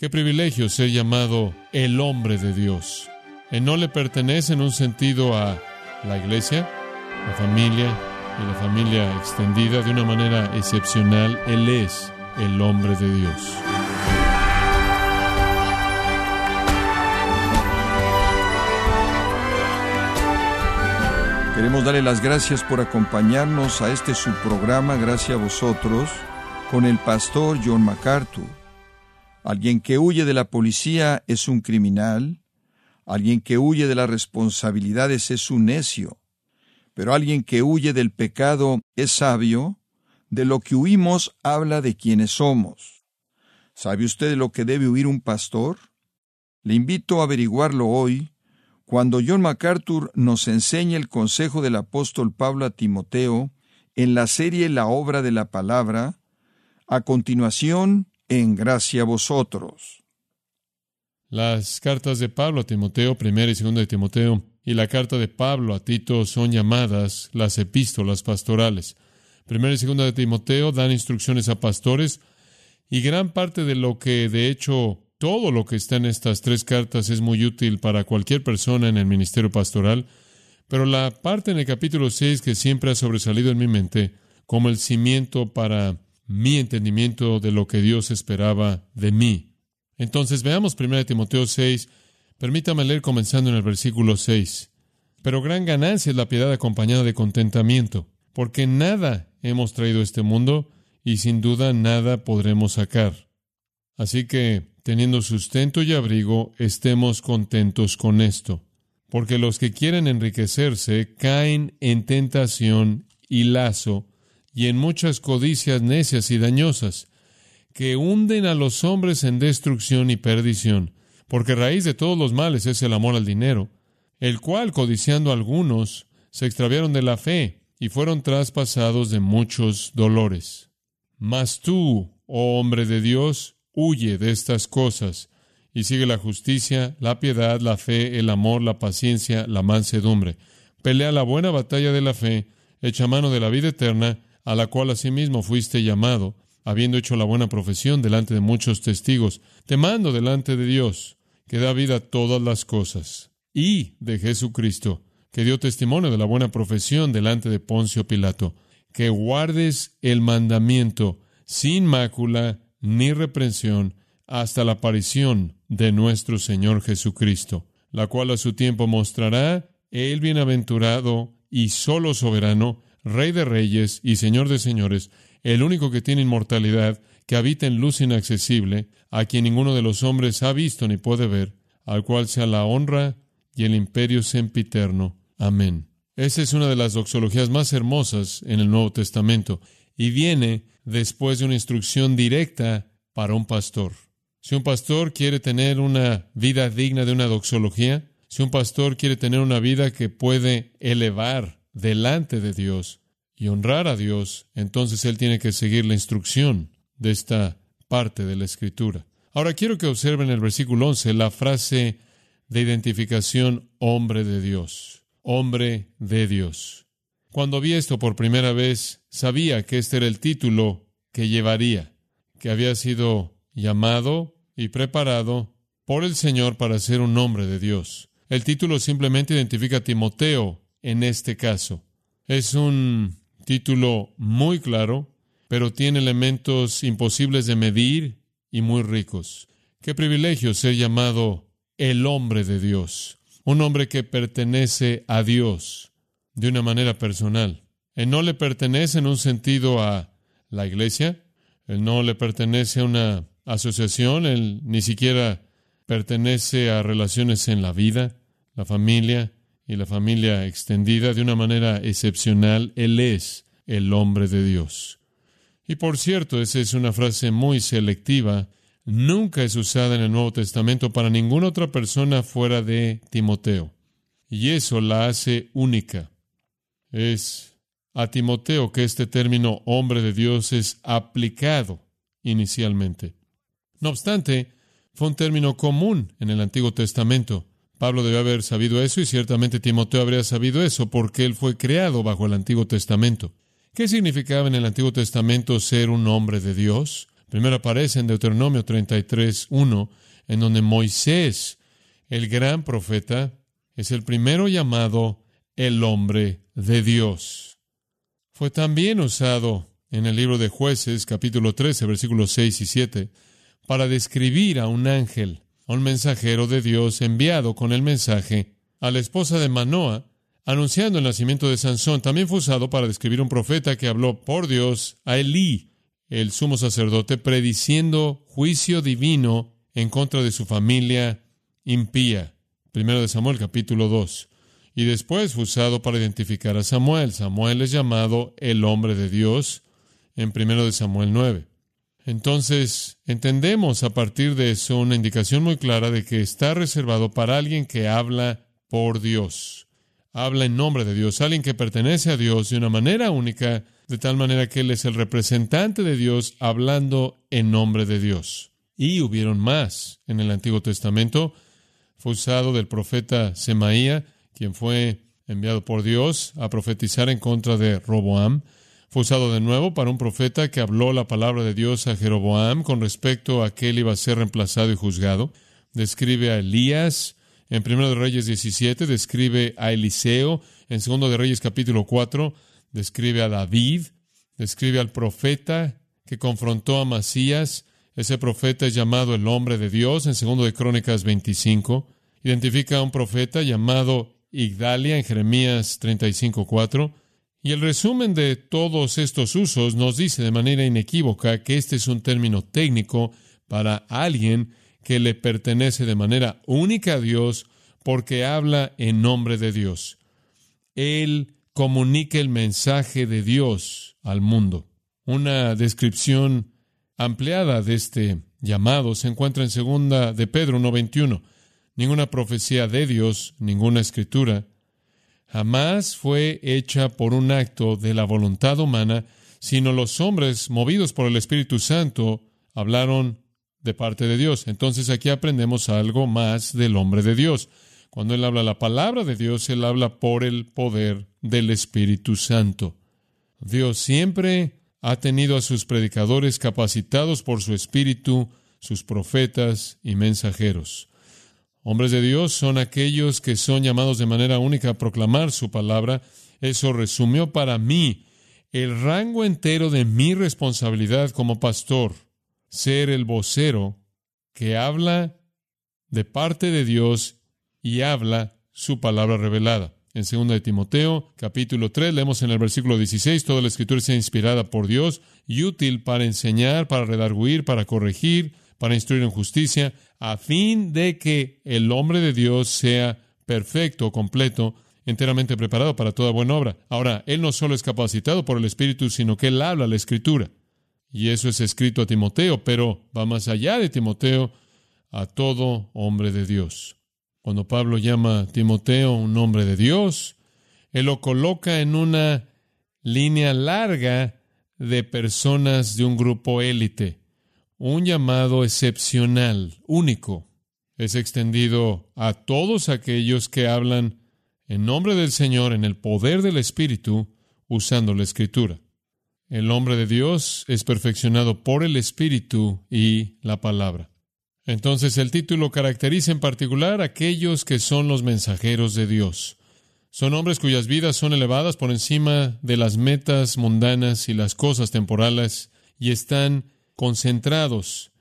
Qué privilegio ser llamado el hombre de Dios. Él no le pertenece en un sentido a la iglesia, la familia y la familia extendida de una manera excepcional. Él es el hombre de Dios. Queremos darle las gracias por acompañarnos a este subprograma, gracias a vosotros, con el pastor John MacArthur. Alguien que huye de la policía es un criminal, alguien que huye de las responsabilidades es un necio, pero alguien que huye del pecado es sabio, de lo que huimos habla de quienes somos. ¿Sabe usted de lo que debe huir un pastor? Le invito a averiguarlo hoy, cuando John MacArthur nos enseña el consejo del apóstol Pablo a Timoteo en la serie La obra de la palabra. A continuación, en gracia a vosotros. Las cartas de Pablo a Timoteo, primera y segunda de Timoteo, y la carta de Pablo a Tito son llamadas las epístolas pastorales. Primera y segunda de Timoteo dan instrucciones a pastores, y gran parte de lo que, de hecho, todo lo que está en estas tres cartas es muy útil para cualquier persona en el ministerio pastoral, pero la parte en el capítulo 6 que siempre ha sobresalido en mi mente como el cimiento para mi entendimiento de lo que Dios esperaba de mí. Entonces veamos 1 Timoteo 6, permítame leer comenzando en el versículo 6. Pero gran ganancia es la piedad acompañada de contentamiento, porque nada hemos traído este mundo y sin duda nada podremos sacar. Así que, teniendo sustento y abrigo, estemos contentos con esto, porque los que quieren enriquecerse caen en tentación y lazo, y en muchas codicias necias y dañosas, que hunden a los hombres en destrucción y perdición, porque raíz de todos los males es el amor al dinero, el cual, codiciando algunos, se extraviaron de la fe y fueron traspasados de muchos dolores. Mas tú, oh hombre de Dios, huye de estas cosas y sigue la justicia, la piedad, la fe, el amor, la paciencia, la mansedumbre. Pelea la buena batalla de la fe, echa mano de la vida eterna, a la cual asimismo fuiste llamado, habiendo hecho la buena profesión delante de muchos testigos, te mando delante de Dios, que da vida a todas las cosas, y de Jesucristo, que dio testimonio de la buena profesión delante de Poncio Pilato, que guardes el mandamiento sin mácula ni reprensión hasta la aparición de nuestro Señor Jesucristo, la cual a su tiempo mostrará el bienaventurado y solo soberano, Rey de reyes y Señor de señores, el único que tiene inmortalidad, que habita en luz inaccesible, a quien ninguno de los hombres ha visto ni puede ver, al cual sea la honra y el imperio sempiterno. Amén. Esa es una de las doxologías más hermosas en el Nuevo Testamento y viene después de una instrucción directa para un pastor. Si un pastor quiere tener una vida digna de una doxología, si un pastor quiere tener una vida que puede elevar delante de Dios y honrar a Dios, entonces él tiene que seguir la instrucción de esta parte de la escritura. Ahora quiero que observen el versículo 11 la frase de identificación hombre de Dios, hombre de Dios. Cuando vi esto por primera vez, sabía que este era el título que llevaría, que había sido llamado y preparado por el Señor para ser un hombre de Dios. El título simplemente identifica a Timoteo en este caso. Es un título muy claro, pero tiene elementos imposibles de medir y muy ricos. Qué privilegio ser llamado el hombre de Dios, un hombre que pertenece a Dios de una manera personal. Él no le pertenece en un sentido a la iglesia, él no le pertenece a una asociación, él ni siquiera pertenece a relaciones en la vida, la familia, y la familia extendida de una manera excepcional. Él es el hombre de Dios. Y por cierto, esa es una frase muy selectiva. Nunca es usada en el Nuevo Testamento para ninguna otra persona fuera de Timoteo. Y eso la hace única. Es a Timoteo que este término hombre de Dios es aplicado inicialmente. No obstante, fue un término común en el Antiguo Testamento. Pablo debe haber sabido eso y ciertamente Timoteo habría sabido eso porque él fue creado bajo el Antiguo Testamento. ¿Qué significaba en el Antiguo Testamento ser un hombre de Dios? Primero aparece en Deuteronomio 33, 1, en donde Moisés, el gran profeta, es el primero llamado el hombre de Dios. Fue también usado en el libro de jueces, capítulo 13, versículos 6 y 7, para describir a un ángel, un mensajero de Dios enviado con el mensaje a la esposa de Manoa, anunciando el nacimiento de Sansón. También fue usado para describir un profeta que habló por Dios a Elí, el sumo sacerdote, prediciendo juicio divino en contra de su familia impía. Primero de Samuel capítulo 2. Y después fue usado para identificar a Samuel. Samuel es llamado el hombre de Dios en primero de Samuel 9. Entonces, entendemos a partir de eso una indicación muy clara de que está reservado para alguien que habla por Dios. Habla en nombre de Dios, alguien que pertenece a Dios de una manera única, de tal manera que Él es el representante de Dios hablando en nombre de Dios. Y hubieron más en el Antiguo Testamento. Fue usado del profeta Semaía, quien fue enviado por Dios a profetizar en contra de Roboam. Fue usado de nuevo para un profeta que habló la palabra de Dios a Jeroboam con respecto a que él iba a ser reemplazado y juzgado. Describe a Elías en 1 de Reyes 17, describe a Eliseo. En 2 de Reyes capítulo 4, describe a David. Describe al profeta que confrontó a Masías. Ese profeta es llamado el hombre de Dios en 2 de Crónicas 25. Identifica a un profeta llamado Igdalia en Jeremías 35, 4. Y el resumen de todos estos usos nos dice de manera inequívoca que este es un término técnico para alguien que le pertenece de manera única a Dios porque habla en nombre de Dios. Él comunica el mensaje de Dios al mundo. Una descripción ampliada de este llamado se encuentra en segunda de Pedro 1.21. Ninguna profecía de Dios, ninguna escritura, jamás fue hecha por un acto de la voluntad humana, sino los hombres, movidos por el Espíritu Santo, hablaron de parte de Dios. Entonces aquí aprendemos algo más del hombre de Dios. Cuando Él habla la palabra de Dios, Él habla por el poder del Espíritu Santo. Dios siempre ha tenido a sus predicadores capacitados por su Espíritu, sus profetas y mensajeros. Hombres de Dios son aquellos que son llamados de manera única a proclamar su palabra. Eso resumió para mí el rango entero de mi responsabilidad como pastor, ser el vocero que habla de parte de Dios y habla su palabra revelada. En 2 de Timoteo, capítulo 3, leemos en el versículo 16, toda la escritura sea inspirada por Dios y útil para enseñar, para redarguir, para corregir, para instruir en justicia, a fin de que el hombre de Dios sea perfecto, completo, enteramente preparado para toda buena obra. Ahora, él no solo es capacitado por el Espíritu, sino que él habla la Escritura. Y eso es escrito a Timoteo, pero va más allá de Timoteo, a todo hombre de Dios. Cuando Pablo llama a Timoteo un hombre de Dios, él lo coloca en una línea larga de personas de un grupo élite un llamado excepcional, único. Es extendido a todos aquellos que hablan en nombre del Señor, en el poder del Espíritu, usando la Escritura. El hombre de Dios es perfeccionado por el Espíritu y la palabra. Entonces el título caracteriza en particular a aquellos que son los mensajeros de Dios. Son hombres cuyas vidas son elevadas por encima de las metas mundanas y las cosas temporales y están concentrados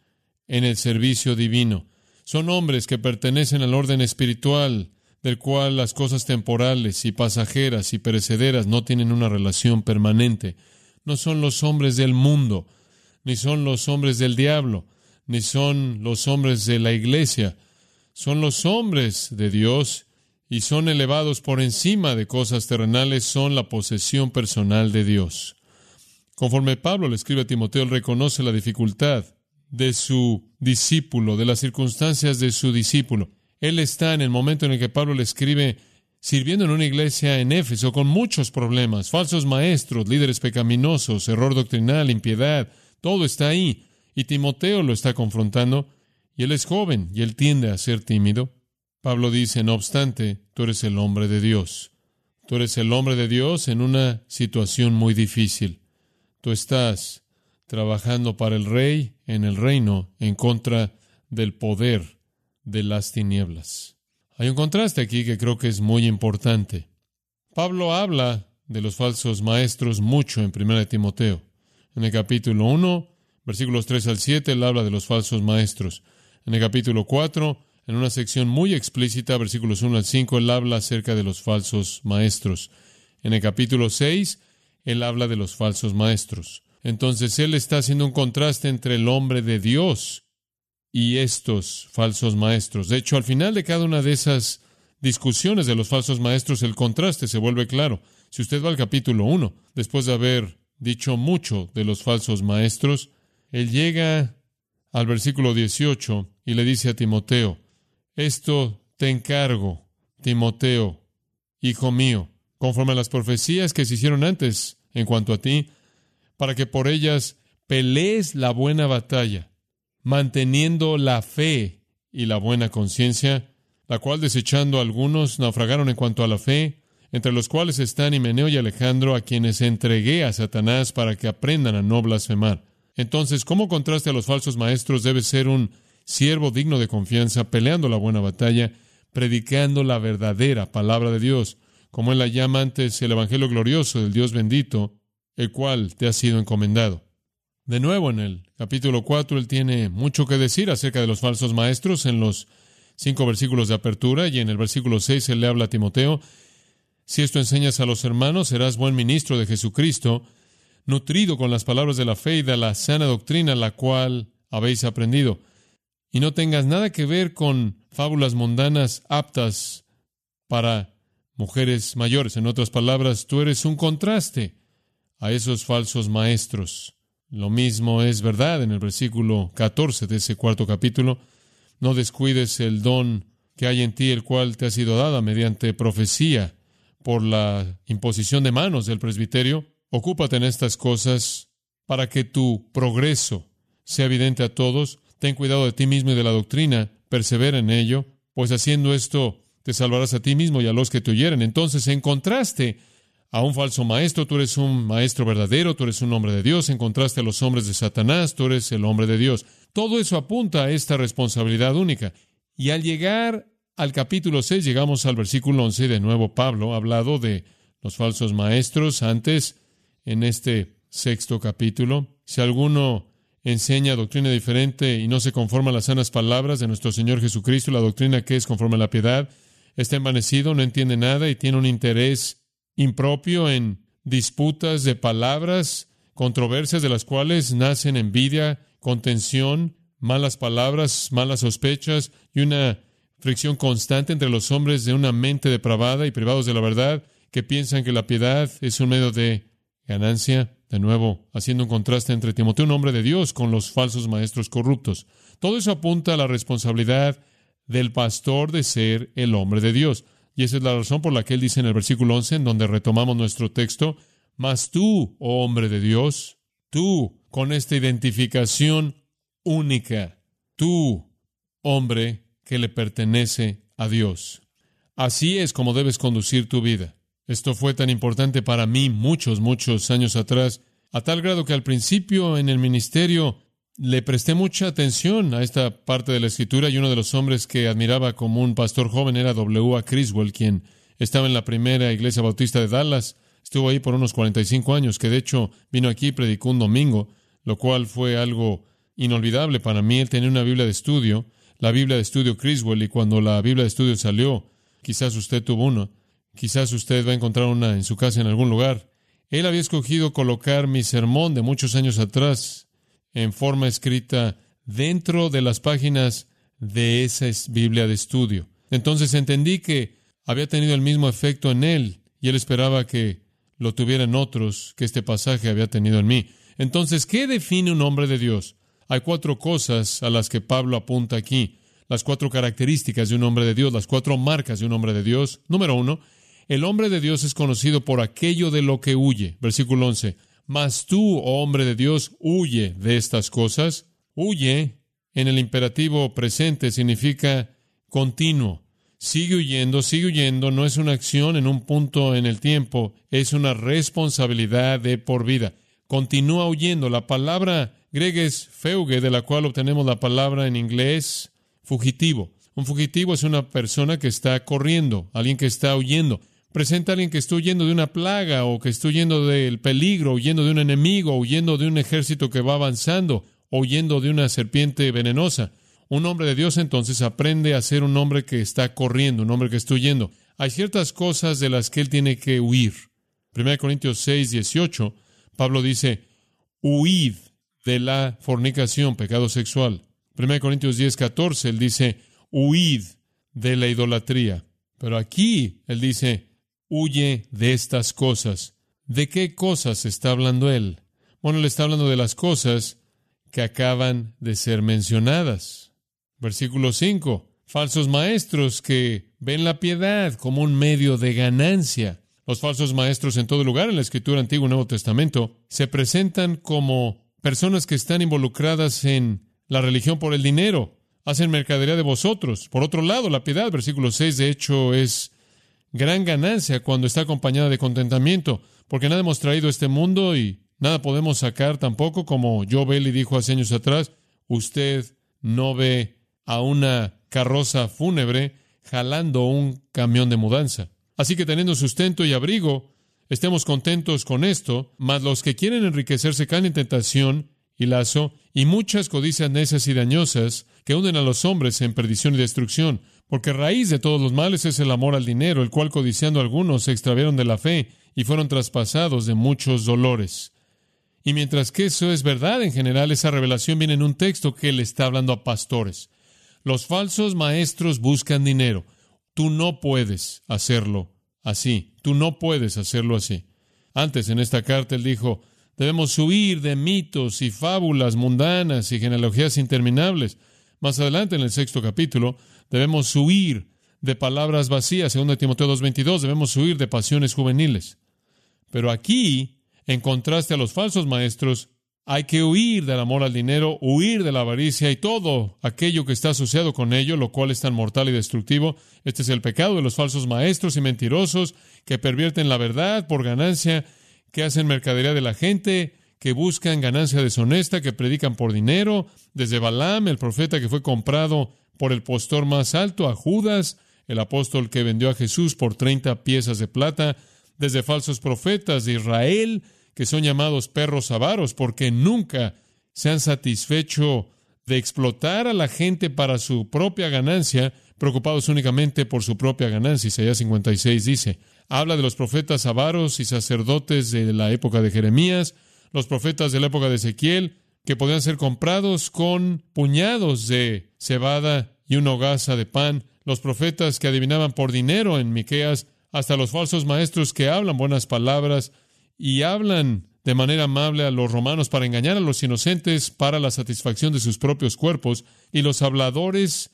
en el servicio divino. Son hombres que pertenecen al orden espiritual, del cual las cosas temporales y pasajeras y perecederas no tienen una relación permanente. No son los hombres del mundo, ni son los hombres del diablo, ni son los hombres de la iglesia. Son los hombres de Dios y son elevados por encima de cosas terrenales, son la posesión personal de Dios. Conforme Pablo le escribe a Timoteo, él reconoce la dificultad de su discípulo, de las circunstancias de su discípulo. Él está en el momento en el que Pablo le escribe sirviendo en una iglesia en Éfeso con muchos problemas, falsos maestros, líderes pecaminosos, error doctrinal, impiedad, todo está ahí. Y Timoteo lo está confrontando, y él es joven, y él tiende a ser tímido. Pablo dice, no obstante, tú eres el hombre de Dios. Tú eres el hombre de Dios en una situación muy difícil. Tú estás trabajando para el rey en el reino en contra del poder de las tinieblas. Hay un contraste aquí que creo que es muy importante. Pablo habla de los falsos maestros mucho en 1 Timoteo. En el capítulo 1, versículos 3 al 7, él habla de los falsos maestros. En el capítulo 4, en una sección muy explícita, versículos 1 al 5, él habla acerca de los falsos maestros. En el capítulo 6, él habla de los falsos maestros. Entonces él está haciendo un contraste entre el hombre de Dios y estos falsos maestros. De hecho, al final de cada una de esas discusiones de los falsos maestros, el contraste se vuelve claro. Si usted va al capítulo 1, después de haber dicho mucho de los falsos maestros, él llega al versículo 18 y le dice a Timoteo, esto te encargo, Timoteo, hijo mío, conforme a las profecías que se hicieron antes en cuanto a ti, para que por ellas pelees la buena batalla, manteniendo la fe y la buena conciencia, la cual desechando algunos naufragaron en cuanto a la fe, entre los cuales están Himeneo y Alejandro, a quienes entregué a Satanás para que aprendan a no blasfemar. Entonces, como contraste a los falsos maestros, debe ser un siervo digno de confianza, peleando la buena batalla, predicando la verdadera palabra de Dios, como él la llama antes el Evangelio glorioso del Dios bendito, el cual te ha sido encomendado. De nuevo, en el capítulo 4, él tiene mucho que decir acerca de los falsos maestros en los cinco versículos de apertura, y en el versículo 6 él le habla a Timoteo, si esto enseñas a los hermanos, serás buen ministro de Jesucristo, nutrido con las palabras de la fe y de la sana doctrina la cual habéis aprendido. Y no tengas nada que ver con fábulas mundanas aptas para mujeres mayores. En otras palabras, tú eres un contraste a esos falsos maestros. Lo mismo es verdad en el versículo 14 de ese cuarto capítulo. No descuides el don que hay en ti, el cual te ha sido dada mediante profecía por la imposición de manos del presbiterio. Ocúpate en estas cosas para que tu progreso sea evidente a todos. Ten cuidado de ti mismo y de la doctrina, persevera en ello, pues haciendo esto te salvarás a ti mismo y a los que te oyeren. Entonces, en contraste a un falso maestro, tú eres un maestro verdadero, tú eres un hombre de Dios, en contraste a los hombres de Satanás, tú eres el hombre de Dios. Todo eso apunta a esta responsabilidad única. Y al llegar al capítulo 6 llegamos al versículo 11, de nuevo Pablo ha hablado de los falsos maestros antes en este sexto capítulo. Si alguno enseña doctrina diferente y no se conforma a las sanas palabras de nuestro Señor Jesucristo, la doctrina que es conforme a la piedad, está envanecido, no entiende nada y tiene un interés impropio en disputas de palabras, controversias de las cuales nacen envidia, contención, malas palabras, malas sospechas y una fricción constante entre los hombres de una mente depravada y privados de la verdad, que piensan que la piedad es un medio de ganancia, de nuevo, haciendo un contraste entre Timoteo, un hombre de Dios, con los falsos maestros corruptos. Todo eso apunta a la responsabilidad del pastor de ser el hombre de Dios. Y esa es la razón por la que él dice en el versículo 11, en donde retomamos nuestro texto, mas tú, oh hombre de Dios, tú, con esta identificación única, tú, hombre que le pertenece a Dios. Así es como debes conducir tu vida. Esto fue tan importante para mí muchos, muchos años atrás, a tal grado que al principio en el ministerio le presté mucha atención a esta parte de la escritura y uno de los hombres que admiraba como un pastor joven era W. A. Criswell, quien estaba en la primera iglesia bautista de Dallas. Estuvo ahí por unos 45 años, que de hecho vino aquí y predicó un domingo, lo cual fue algo inolvidable para mí. Él tenía una Biblia de estudio la Biblia de estudio Criswell y cuando la Biblia de estudio salió, quizás usted tuvo una, quizás usted va a encontrar una en su casa en algún lugar. Él había escogido colocar mi sermón de muchos años atrás en forma escrita dentro de las páginas de esa Biblia de estudio. Entonces entendí que había tenido el mismo efecto en él y él esperaba que lo tuvieran otros que este pasaje había tenido en mí. Entonces, ¿qué define un hombre de Dios? Hay cuatro cosas a las que Pablo apunta aquí, las cuatro características de un hombre de Dios, las cuatro marcas de un hombre de Dios. Número uno, el hombre de Dios es conocido por aquello de lo que huye. Versículo 11. Mas tú, oh hombre de Dios, huye de estas cosas. Huye en el imperativo presente significa continuo. Sigue huyendo, sigue huyendo, no es una acción en un punto en el tiempo, es una responsabilidad de por vida. continúa huyendo. La palabra griega es feuge, de la cual obtenemos la palabra en inglés fugitivo. Un fugitivo es una persona que está corriendo, alguien que está huyendo. Presenta a alguien que está huyendo de una plaga o que está huyendo del peligro, huyendo de un enemigo, huyendo de un ejército que va avanzando, huyendo de una serpiente venenosa. Un hombre de Dios entonces aprende a ser un hombre que está corriendo, un hombre que está huyendo. Hay ciertas cosas de las que él tiene que huir. 1 Corintios 6, 18, Pablo dice, huid de la fornicación, pecado sexual. 1 Corintios 10, 14, él dice, huid de la idolatría. Pero aquí él dice, huye de estas cosas. ¿De qué cosas está hablando él? Bueno, le está hablando de las cosas que acaban de ser mencionadas. Versículo 5. Falsos maestros que ven la piedad como un medio de ganancia. Los falsos maestros en todo lugar en la Escritura Antiguo y Nuevo Testamento se presentan como personas que están involucradas en la religión por el dinero, hacen mercadería de vosotros. Por otro lado, la piedad, versículo 6, de hecho, es gran ganancia cuando está acompañada de contentamiento, porque nada hemos traído a este mundo y nada podemos sacar tampoco, como Joe Bailey dijo hace años atrás, usted no ve a una carroza fúnebre jalando un camión de mudanza. Así que teniendo sustento y abrigo, estemos contentos con esto, mas los que quieren enriquecerse caen en tentación y lazo, y muchas codicias necias y dañosas que hunden a los hombres en perdición y destrucción, porque raíz de todos los males es el amor al dinero, el cual codiciando algunos se extraviaron de la fe y fueron traspasados de muchos dolores. Y mientras que eso es verdad en general, esa revelación viene en un texto que le está hablando a pastores. Los falsos maestros buscan dinero. Tú no puedes hacerlo así. Tú no puedes hacerlo así. Antes en esta carta él dijo, debemos huir de mitos y fábulas mundanas y genealogías interminables. Más adelante en el sexto capítulo, debemos huir de palabras vacías. Segundo Timoteo 2.22, debemos huir de pasiones juveniles. Pero aquí, en contraste a los falsos maestros, hay que huir del amor al dinero, huir de la avaricia y todo aquello que está asociado con ello, lo cual es tan mortal y destructivo. Este es el pecado de los falsos maestros y mentirosos que pervierten la verdad por ganancia, que hacen mercadería de la gente, que buscan ganancia deshonesta, que predican por dinero, desde Balaam, el profeta que fue comprado por el postor más alto, a Judas, el apóstol que vendió a Jesús por treinta piezas de plata, desde falsos profetas de Israel, que son llamados perros avaros porque nunca se han satisfecho de explotar a la gente para su propia ganancia, preocupados únicamente por su propia ganancia. Isaías 56 dice, habla de los profetas avaros y sacerdotes de la época de Jeremías, los profetas de la época de Ezequiel, que podían ser comprados con puñados de cebada y una hogaza de pan, los profetas que adivinaban por dinero en Miqueas, hasta los falsos maestros que hablan buenas palabras y hablan de manera amable a los romanos para engañar a los inocentes para la satisfacción de sus propios cuerpos, y los habladores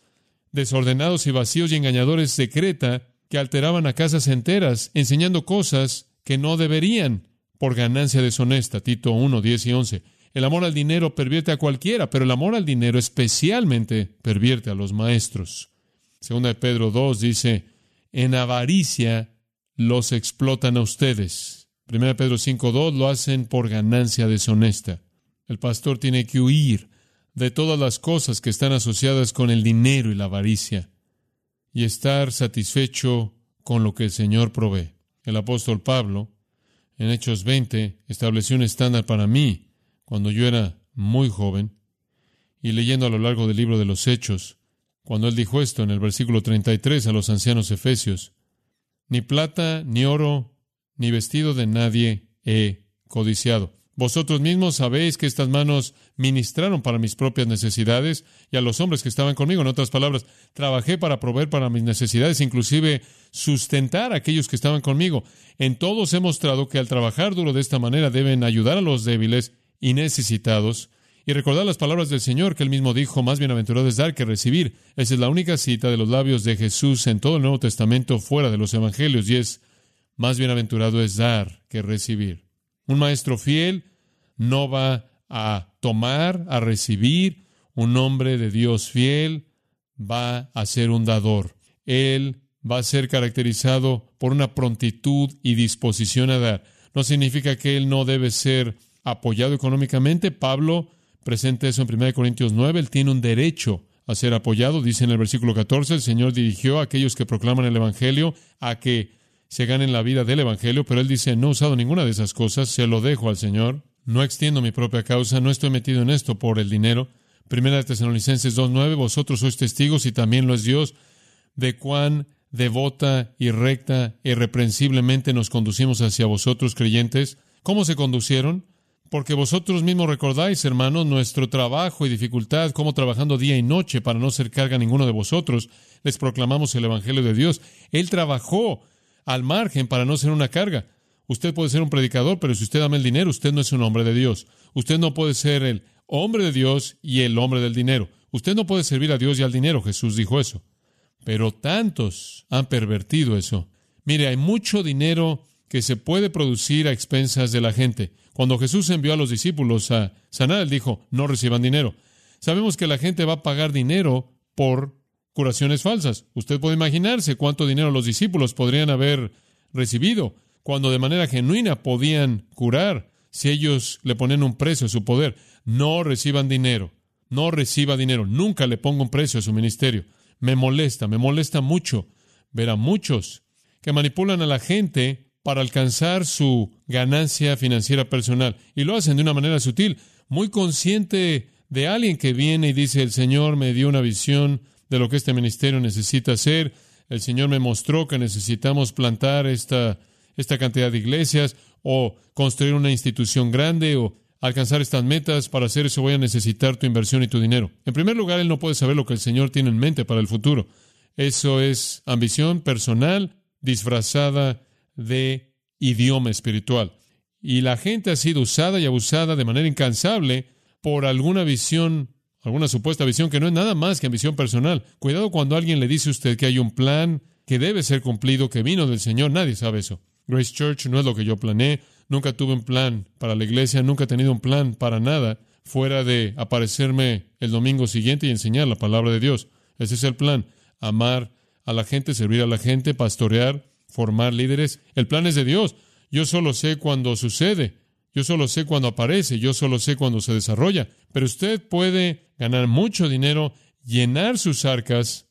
desordenados y vacíos y engañadores de Creta que alteraban a casas enteras, enseñando cosas que no deberían por ganancia deshonesta. Tito 1, 10 y 11. El amor al dinero pervierte a cualquiera, pero el amor al dinero especialmente pervierte a los maestros. Segunda de Pedro 2 dice, en avaricia los explotan a ustedes 1 Pedro 5.2 lo hacen por ganancia deshonesta. El pastor tiene que huir de todas las cosas que están asociadas con el dinero y la avaricia y estar satisfecho con lo que el Señor provee. El apóstol Pablo, en Hechos 20, estableció un estándar para mí cuando yo era muy joven y leyendo a lo largo del libro de los Hechos, cuando él dijo esto en el versículo 33 a los ancianos efesios, ni plata, ni oro, ni vestido de nadie he codiciado. Vosotros mismos sabéis que estas manos ministraron para mis propias necesidades y a los hombres que estaban conmigo. En otras palabras, trabajé para proveer para mis necesidades, inclusive sustentar a aquellos que estaban conmigo. En todos he mostrado que al trabajar duro de esta manera deben ayudar a los débiles y necesitados y recordar las palabras del Señor que él mismo dijo, más bienaventurado es dar que recibir. Esa es la única cita de los labios de Jesús en todo el Nuevo Testamento fuera de los Evangelios y es más bienaventurado es dar que recibir. Un maestro fiel no va a tomar, a recibir. Un hombre de Dios fiel va a ser un dador. Él va a ser caracterizado por una prontitud y disposición a dar. No significa que él no debe ser apoyado económicamente. Pablo presenta eso en 1 Corintios 9. Él tiene un derecho a ser apoyado. Dice en el versículo 14, el Señor dirigió a aquellos que proclaman el Evangelio a que se ganen la vida del Evangelio, pero él dice, no he usado ninguna de esas cosas, se lo dejo al Señor. No extiendo mi propia causa, no estoy metido en esto por el dinero. Primera de Tesalonicenses 2.9, vosotros sois testigos y también lo es Dios de cuán devota y recta e irreprensiblemente nos conducimos hacia vosotros creyentes. ¿Cómo se conducieron? Porque vosotros mismos recordáis, hermanos, nuestro trabajo y dificultad, como trabajando día y noche para no ser carga a ninguno de vosotros, les proclamamos el Evangelio de Dios. Él trabajó al margen para no ser una carga. Usted puede ser un predicador, pero si usted ama el dinero, usted no es un hombre de Dios. Usted no puede ser el hombre de Dios y el hombre del dinero. Usted no puede servir a Dios y al dinero. Jesús dijo eso. Pero tantos han pervertido eso. Mire, hay mucho dinero que se puede producir a expensas de la gente. Cuando Jesús envió a los discípulos a sanar, él dijo, no reciban dinero. Sabemos que la gente va a pagar dinero por curaciones falsas. Usted puede imaginarse cuánto dinero los discípulos podrían haber recibido cuando de manera genuina podían curar si ellos le ponen un precio a su poder. No reciban dinero. No reciba dinero. Nunca le ponga un precio a su ministerio me molesta, me molesta mucho ver a muchos que manipulan a la gente para alcanzar su ganancia financiera personal. Y lo hacen de una manera sutil, muy consciente de alguien que viene y dice, el Señor me dio una visión de lo que este ministerio necesita hacer, el Señor me mostró que necesitamos plantar esta, esta cantidad de iglesias o construir una institución grande o alcanzar estas metas, para hacer eso voy a necesitar tu inversión y tu dinero. En primer lugar, él no puede saber lo que el Señor tiene en mente para el futuro. Eso es ambición personal disfrazada de idioma espiritual. Y la gente ha sido usada y abusada de manera incansable por alguna visión, alguna supuesta visión que no es nada más que ambición personal. Cuidado cuando alguien le dice a usted que hay un plan que debe ser cumplido, que vino del Señor. Nadie sabe eso. Grace Church no es lo que yo planeé, Nunca tuve un plan para la iglesia, nunca he tenido un plan para nada fuera de aparecerme el domingo siguiente y enseñar la palabra de Dios. Ese es el plan. Amar a la gente, servir a la gente, pastorear, formar líderes. El plan es de Dios. Yo solo sé cuando sucede. Yo solo sé cuando aparece. Yo solo sé cuando se desarrolla. Pero usted puede ganar mucho dinero, llenar sus arcas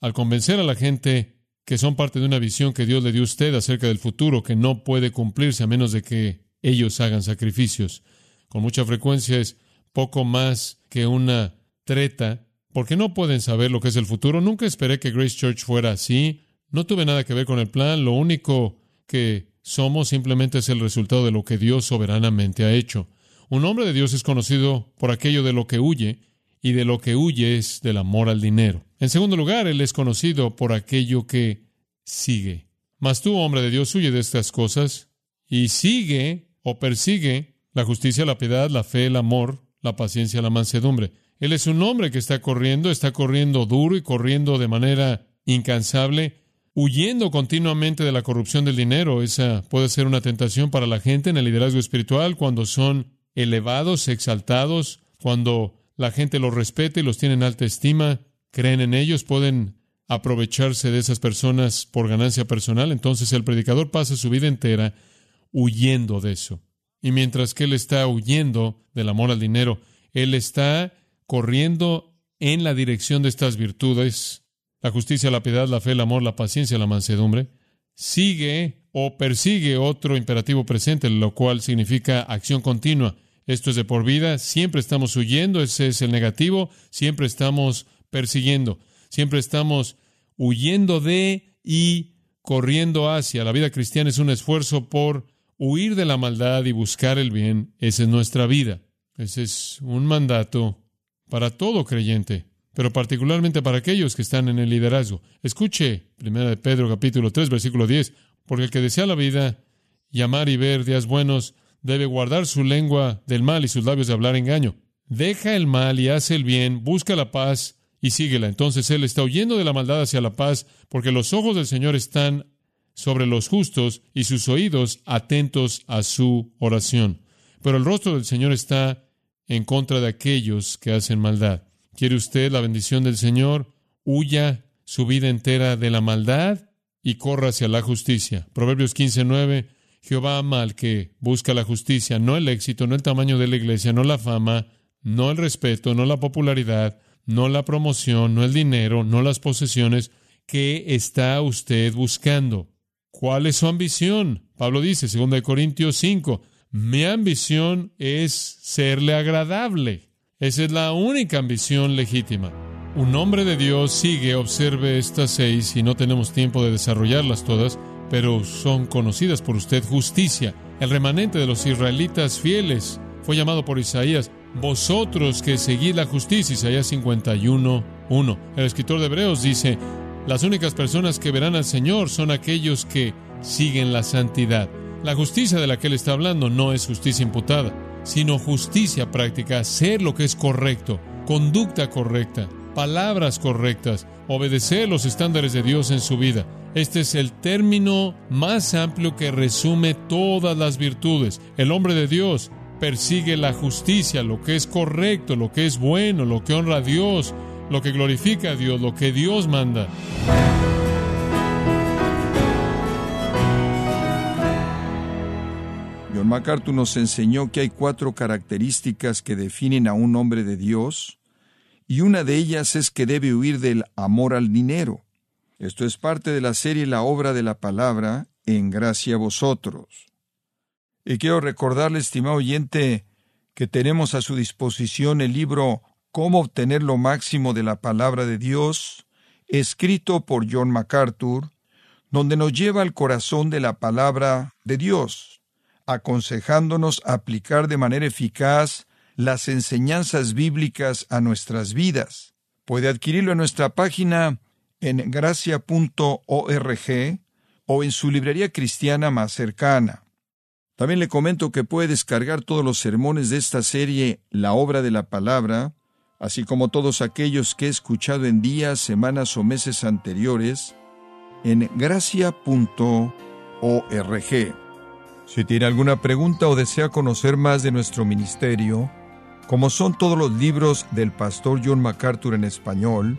al convencer a la gente que son parte de una visión que Dios le dio a usted acerca del futuro que no puede cumplirse a menos de que ellos hagan sacrificios. Con mucha frecuencia es poco más que una treta, porque no pueden saber lo que es el futuro. Nunca esperé que Grace Church fuera así. No tuve nada que ver con el plan. Lo único que somos simplemente es el resultado de lo que Dios soberanamente ha hecho. Un hombre de Dios es conocido por aquello de lo que huye, y de lo que huye es del amor al dinero. En segundo lugar, él es conocido por aquello que sigue. Mas tú, hombre de Dios, huye de estas cosas y sigue o persigue la justicia, la piedad, la fe, el amor, la paciencia, la mansedumbre. Él es un hombre que está corriendo, está corriendo duro y corriendo de manera incansable, huyendo continuamente de la corrupción del dinero. Esa puede ser una tentación para la gente en el liderazgo espiritual cuando son elevados, exaltados, cuando la gente los respeta y los tiene en alta estima, creen en ellos, pueden aprovecharse de esas personas por ganancia personal, entonces el predicador pasa su vida entera huyendo de eso. Y mientras que él está huyendo del amor al dinero, él está corriendo en la dirección de estas virtudes, la justicia, la piedad, la fe, el amor, la paciencia, la mansedumbre, sigue o persigue otro imperativo presente, lo cual significa acción continua. Esto es de por vida, siempre estamos huyendo, ese es el negativo, siempre estamos persiguiendo, siempre estamos huyendo de y corriendo hacia. La vida cristiana es un esfuerzo por huir de la maldad y buscar el bien. Esa es nuestra vida. Ese es un mandato para todo creyente, pero particularmente para aquellos que están en el liderazgo. Escuche, primera de Pedro capítulo 3, versículo 10, porque el que desea la vida y amar y ver días buenos, debe guardar su lengua del mal y sus labios de hablar engaño. Deja el mal y hace el bien, busca la paz y síguela. Entonces él está huyendo de la maldad hacia la paz, porque los ojos del Señor están sobre los justos y sus oídos atentos a su oración. Pero el rostro del Señor está en contra de aquellos que hacen maldad. ¿Quiere usted la bendición del Señor? Huya su vida entera de la maldad y corra hacia la justicia. Proverbios 15:9 Jehová ama al que busca la justicia, no el éxito, no el tamaño de la iglesia, no la fama, no el respeto, no la popularidad, no la promoción, no el dinero, no las posesiones. ¿Qué está usted buscando? ¿Cuál es su ambición? Pablo dice, 2 Corintios 5, mi ambición es serle agradable. Esa es la única ambición legítima. Un hombre de Dios sigue, observe estas seis y no tenemos tiempo de desarrollarlas todas, pero son conocidas por usted justicia. El remanente de los israelitas fieles fue llamado por Isaías, vosotros que seguís la justicia, Isaías 51, 1. El escritor de Hebreos dice, las únicas personas que verán al Señor son aquellos que siguen la santidad. La justicia de la que él está hablando no es justicia imputada, sino justicia práctica, hacer lo que es correcto, conducta correcta, palabras correctas, obedecer los estándares de Dios en su vida. Este es el término más amplio que resume todas las virtudes. El hombre de Dios persigue la justicia, lo que es correcto, lo que es bueno, lo que honra a Dios, lo que glorifica a Dios, lo que Dios manda. John MacArthur nos enseñó que hay cuatro características que definen a un hombre de Dios, y una de ellas es que debe huir del amor al dinero. Esto es parte de la serie La obra de la palabra, en gracia a vosotros. Y quiero recordarle, estimado oyente, que tenemos a su disposición el libro Cómo obtener lo máximo de la palabra de Dios, escrito por John MacArthur, donde nos lleva al corazón de la palabra de Dios, aconsejándonos aplicar de manera eficaz las enseñanzas bíblicas a nuestras vidas. Puede adquirirlo en nuestra página en gracia.org o en su librería cristiana más cercana. También le comento que puede descargar todos los sermones de esta serie La obra de la palabra, así como todos aquellos que he escuchado en días, semanas o meses anteriores, en gracia.org. Si tiene alguna pregunta o desea conocer más de nuestro ministerio, como son todos los libros del pastor John MacArthur en español,